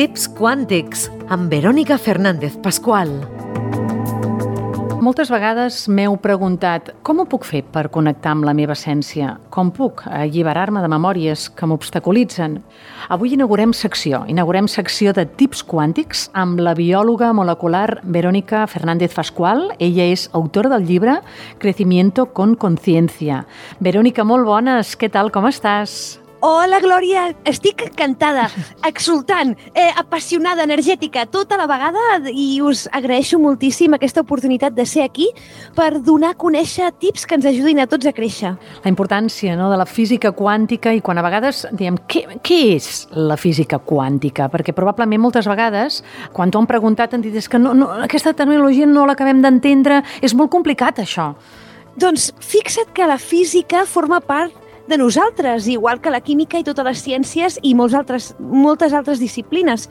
Tips quàntics amb Verònica Fernández Pascual. Moltes vegades m'heu preguntat com ho puc fer per connectar amb la meva essència? Com puc alliberar-me de memòries que m'obstaculitzen? Avui inaugurem secció, inaugurem secció de tips quàntics amb la biòloga molecular Verónica Fernández Pascual. Ella és autora del llibre Crecimiento con Conciencia. Verónica, molt bones, què tal, com estàs? Hola, Glòria! Estic encantada, exultant, eh, apassionada, energètica, tota la vegada i us agraeixo moltíssim aquesta oportunitat de ser aquí per donar a conèixer tips que ens ajudin a tots a créixer. La importància no, de la física quàntica i quan a vegades diem què, què és la física quàntica? Perquè probablement moltes vegades quan t'ho han preguntat han dit és que no, no, aquesta terminologia no l'acabem d'entendre, és molt complicat això. Doncs fixa't que la física forma part de nosaltres, igual que la química i totes les ciències i molts altres, moltes altres disciplines.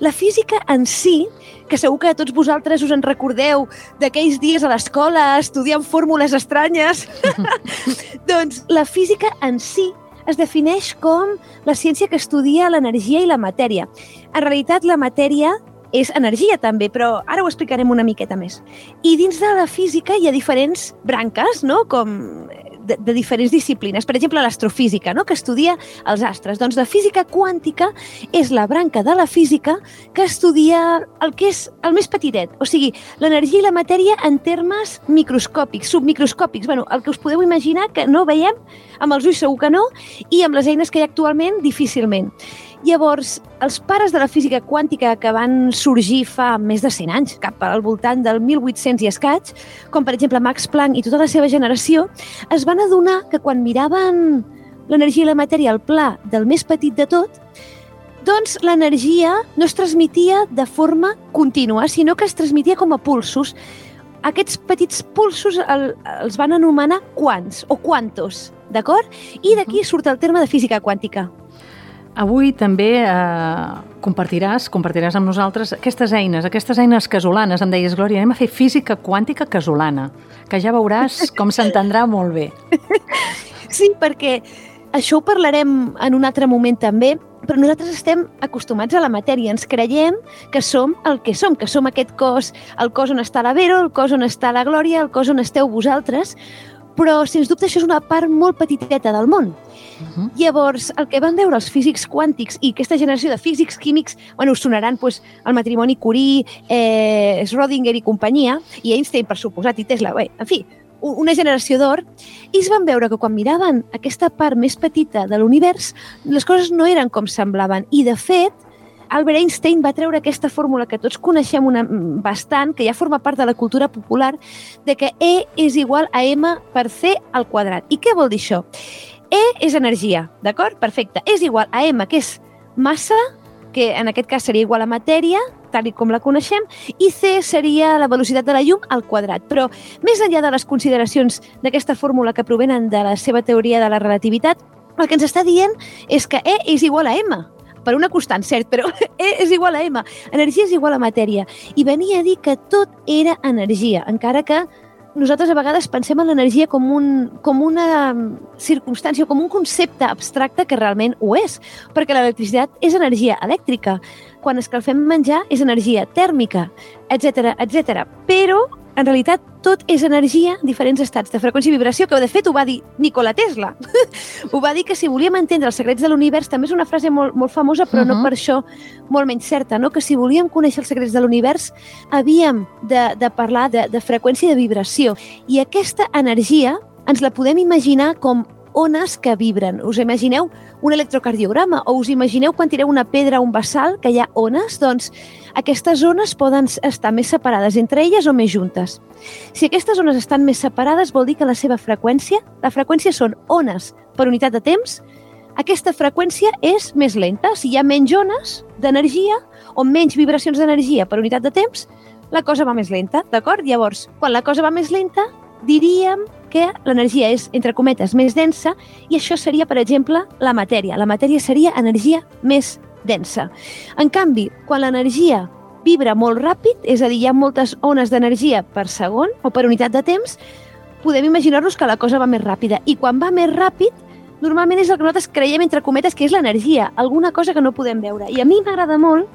La física en si, que segur que tots vosaltres us en recordeu d'aquells dies a l'escola estudiant fórmules estranyes, doncs la física en si es defineix com la ciència que estudia l'energia i la matèria. En realitat, la matèria és energia també, però ara ho explicarem una miqueta més. I dins de la física hi ha diferents branques, no? com de, de diferents disciplines. Per exemple, l'astrofísica, no? que estudia els astres. Doncs la física quàntica és la branca de la física que estudia el que és el més petitet, o sigui, l'energia i la matèria en termes microscòpics, submicroscòpics, bueno, el que us podeu imaginar que no veiem amb els ulls segur que no, i amb les eines que hi ha actualment difícilment. Llavors, els pares de la física quàntica que van sorgir fa més de 100 anys, cap al voltant del 1800 i escaig, com per exemple Max Planck i tota la seva generació, es van adonar que quan miraven l'energia i la matèria al pla del més petit de tot, doncs l'energia no es transmetia de forma contínua, sinó que es transmetia com a pulsos. Aquests petits pulsos el, els van anomenar quants o quantos, d'acord? I d'aquí surt el terme de física quàntica. Avui també eh, compartiràs, compartiràs amb nosaltres aquestes eines, aquestes eines casolanes. Em deies, Glòria, anem a fer física quàntica casolana, que ja veuràs com s'entendrà molt bé. Sí, perquè això ho parlarem en un altre moment també, però nosaltres estem acostumats a la matèria, ens creiem que som el que som, que som aquest cos, el cos on està la Vero, el cos on està la Glòria, el cos on esteu vosaltres, però sens dubte això és una part molt petiteta del món. Uh -huh. Llavors, el que van veure els físics quàntics i aquesta generació de físics químics, bueno, us sonaran pues, el matrimoni Curie, eh, Schrödinger i companyia, i Einstein, per suposat, i Tesla, bé, en fi, una generació d'or, i es van veure que quan miraven aquesta part més petita de l'univers, les coses no eren com semblaven. I, de fet, Albert Einstein va treure aquesta fórmula que tots coneixem una, bastant, que ja forma part de la cultura popular, de que E és igual a M per C al quadrat. I què vol dir això? E és energia, d'acord? Perfecte. És igual a M, que és massa, que en aquest cas seria igual a matèria, tal com la coneixem, i C seria la velocitat de la llum al quadrat. Però més enllà de les consideracions d'aquesta fórmula que provenen de la seva teoria de la relativitat, el que ens està dient és que E és igual a M, per una constant, cert, però E és igual a M. Energia és igual a matèria. I venia a dir que tot era energia, encara que nosaltres a vegades pensem en l'energia com, un, com una circumstància, com un concepte abstracte que realment ho és, perquè l'electricitat és energia elèctrica, quan escalfem menjar és energia tèrmica, etc etc. Però en realitat tot és energia, diferents estats de freqüència i vibració, que de fet ho va dir Nikola Tesla. ho va dir que si volíem entendre els secrets de l'univers, també és una frase molt, molt famosa, però uh -huh. no per això molt menys certa, no? que si volíem conèixer els secrets de l'univers, havíem de, de parlar de, de freqüència i de vibració. I aquesta energia ens la podem imaginar com ones que vibren. Us imagineu un electrocardiograma o us imagineu quan tireu una pedra a un vessal que hi ha ones? Doncs aquestes ones poden estar més separades entre elles o més juntes. Si aquestes ones estan més separades vol dir que la seva freqüència, la freqüència són ones per unitat de temps, aquesta freqüència és més lenta. Si hi ha menys ones d'energia o menys vibracions d'energia per unitat de temps, la cosa va més lenta, d'acord? Llavors, quan la cosa va més lenta, diríem que l'energia és, entre cometes, més densa i això seria, per exemple, la matèria. La matèria seria energia més densa. En canvi, quan l'energia vibra molt ràpid, és a dir, hi ha moltes ones d'energia per segon o per unitat de temps, podem imaginar-nos que la cosa va més ràpida. I quan va més ràpid, normalment és el que nosaltres creiem, entre cometes, que és l'energia, alguna cosa que no podem veure. I a mi m'agrada molt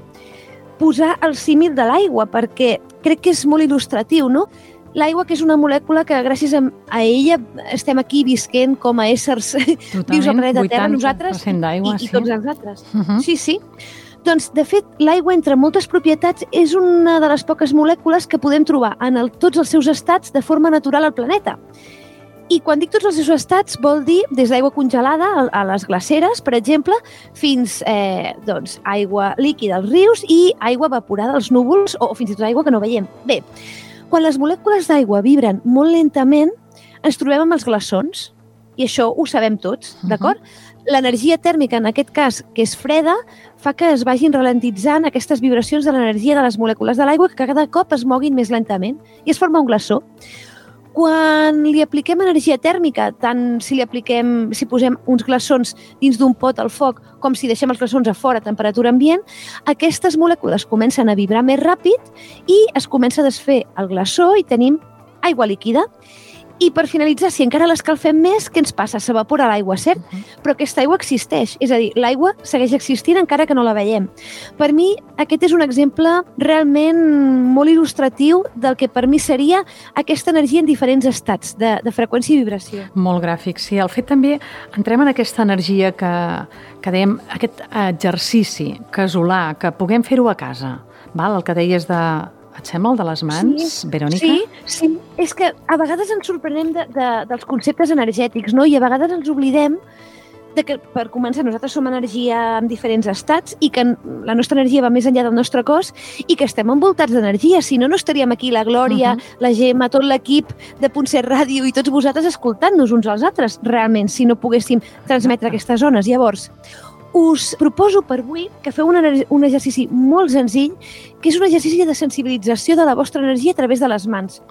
posar el símil de l'aigua, perquè crec que és molt il·lustratiu, no? L'aigua, que és una molècula que gràcies a, a ella estem aquí visquent com a éssers Totalment, vius al planeta Terra, nosaltres i, sí. i tots els altres. Uh -huh. Sí, sí. Doncs, de fet, l'aigua, entre moltes propietats, és una de les poques molècules que podem trobar en el, tots els seus estats de forma natural al planeta. I quan dic tots els seus estats, vol dir des d'aigua congelada a, a les glaceres, per exemple, fins eh, doncs, aigua líquida als rius i aigua evaporada als núvols o, o fins i tot aigua que no veiem. Bé, quan les molècules d'aigua vibren molt lentament, ens trobem amb els glaçons, i això ho sabem tots, Mhm. d'acord? L'energia tèrmica, en aquest cas, que és freda, fa que es vagin ralentitzant aquestes vibracions de l'energia de les molècules de l'aigua que cada cop es moguin més lentament i es forma un glaçó. Quan li apliquem energia tèrmica, tant si li apliquem, si posem uns glaçons dins d'un pot al foc, com si deixem els glaçons a fora a temperatura ambient, aquestes molècules comencen a vibrar més ràpid i es comença a desfer el glaçó i tenim aigua líquida. I per finalitzar, si encara l'escalfem més, què ens passa? S'evapora l'aigua, cert? Però aquesta aigua existeix, és a dir, l'aigua segueix existint encara que no la veiem. Per mi, aquest és un exemple realment molt il·lustratiu del que per mi seria aquesta energia en diferents estats de, de freqüència i vibració. Molt gràfic, sí. El fet també, entrem en aquesta energia que, que dèiem, aquest exercici casolà, que puguem fer-ho a casa, val? el que deies de... Et sembla el de les mans, Sí, Verònica? Sí, sí. És que a vegades ens sorprenem de, de, dels conceptes energètics, no? I a vegades ens oblidem de que, per començar, nosaltres som energia en diferents estats i que la nostra energia va més enllà del nostre cos i que estem envoltats d'energia. Si no, no estaríem aquí la Glòria, uh -huh. la Gemma, tot l'equip de Puntset Ràdio i tots vosaltres escoltant-nos uns als altres, realment, si no poguéssim transmetre aquestes zones. Llavors, us proposo per avui que feu un, un exercici molt senzill, que és un exercici de sensibilització de la vostra energia a través de les mans.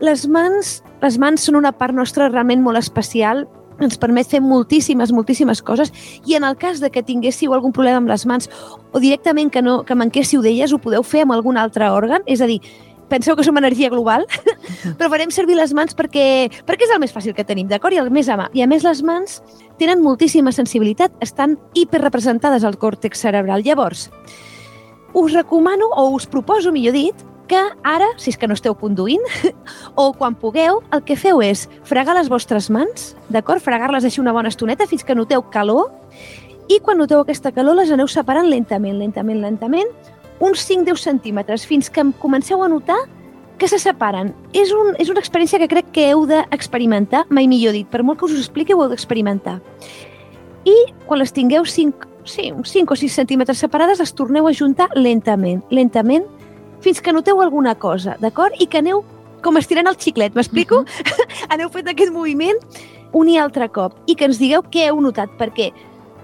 Les mans, les mans són una part nostra realment molt especial, ens permet fer moltíssimes, moltíssimes coses i en el cas de que tinguéssiu algun problema amb les mans o directament que, no, que manquéssiu d'elles, ho podeu fer amb algun altre òrgan, és a dir, penseu que som energia global, però farem servir les mans perquè, perquè és el més fàcil que tenim, d'acord? I el més a mà. I a més les mans tenen moltíssima sensibilitat, estan hiperrepresentades al còrtex cerebral. Llavors, us recomano, o us proposo, millor dit, que ara, si és que no esteu conduint, o quan pugueu, el que feu és fregar les vostres mans, d'acord? Fregar-les així una bona estoneta fins que noteu calor, i quan noteu aquesta calor les aneu separant lentament, lentament, lentament, uns 5-10 centímetres, fins que em comenceu a notar que se separen. És, un, és una experiència que crec que heu d'experimentar, mai millor dit, per molt que us ho expliqui, ho heu d'experimentar. I quan les tingueu 5, sí, uns 5 o 6 centímetres separades, les torneu a juntar lentament, lentament, fins que noteu alguna cosa, d'acord? I que aneu com estirant el xiclet, m'explico? Uh -huh. aneu fent aquest moviment un i altre cop i que ens digueu què heu notat, perquè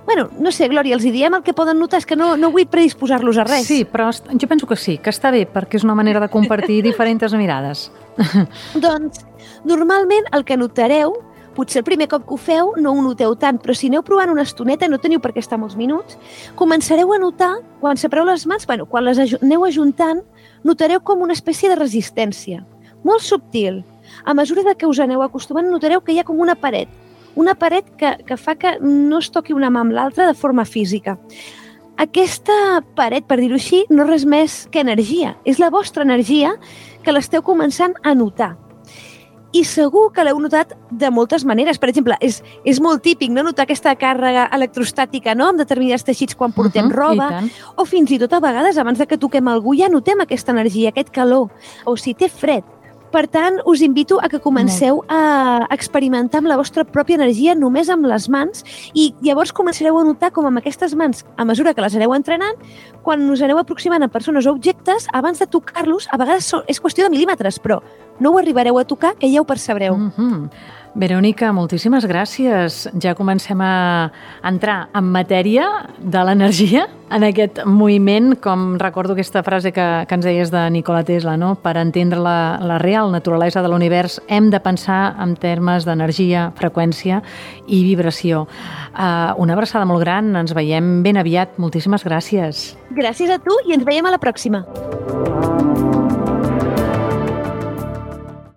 Bueno, no sé, Glòria, els hi diem el que poden notar, és que no, no vull predisposar-los a res. Sí, però jo penso que sí, que està bé, perquè és una manera de compartir diferents mirades. Doncs, normalment el que notareu, potser el primer cop que ho feu no ho noteu tant, però si aneu provant una estoneta, no teniu per què estar molts minuts, començareu a notar, quan separeu les mans, bueno, quan les aneu ajuntant, notareu com una espècie de resistència, molt subtil. A mesura que us aneu acostumant, notareu que hi ha com una paret, una paret que, que fa que no es toqui una mà amb l'altra de forma física. Aquesta paret, per dir-ho així, no res més que energia. És la vostra energia que l'esteu començant a notar. I segur que l'heu notat de moltes maneres. Per exemple, és, és molt típic no notar aquesta càrrega electrostàtica no? amb determinats teixits quan portem Mhm, i roba, o fins i tot a vegades, abans de que toquem algú, ja notem aquesta energia, aquest calor, o si té fred. Per tant, us invito a que comenceu a experimentar amb la vostra pròpia energia només amb les mans i llavors començareu a notar com amb aquestes mans, a mesura que les aneu entrenant, quan us aneu aproximant a persones o objectes, abans de tocar-los, a vegades és qüestió de mil·límetres, però no ho arribareu a tocar, que ja ho percebreu. Mm -hmm. Verònica, moltíssimes gràcies. Ja comencem a entrar en matèria de l'energia, en aquest moviment, com recordo aquesta frase que, que ens deies de Nikola Tesla, no? per entendre la, la real naturalesa de l'univers hem de pensar en termes d'energia, freqüència i vibració. Uh, una abraçada molt gran, ens veiem ben aviat. Moltíssimes gràcies. Gràcies a tu i ens veiem a la pròxima.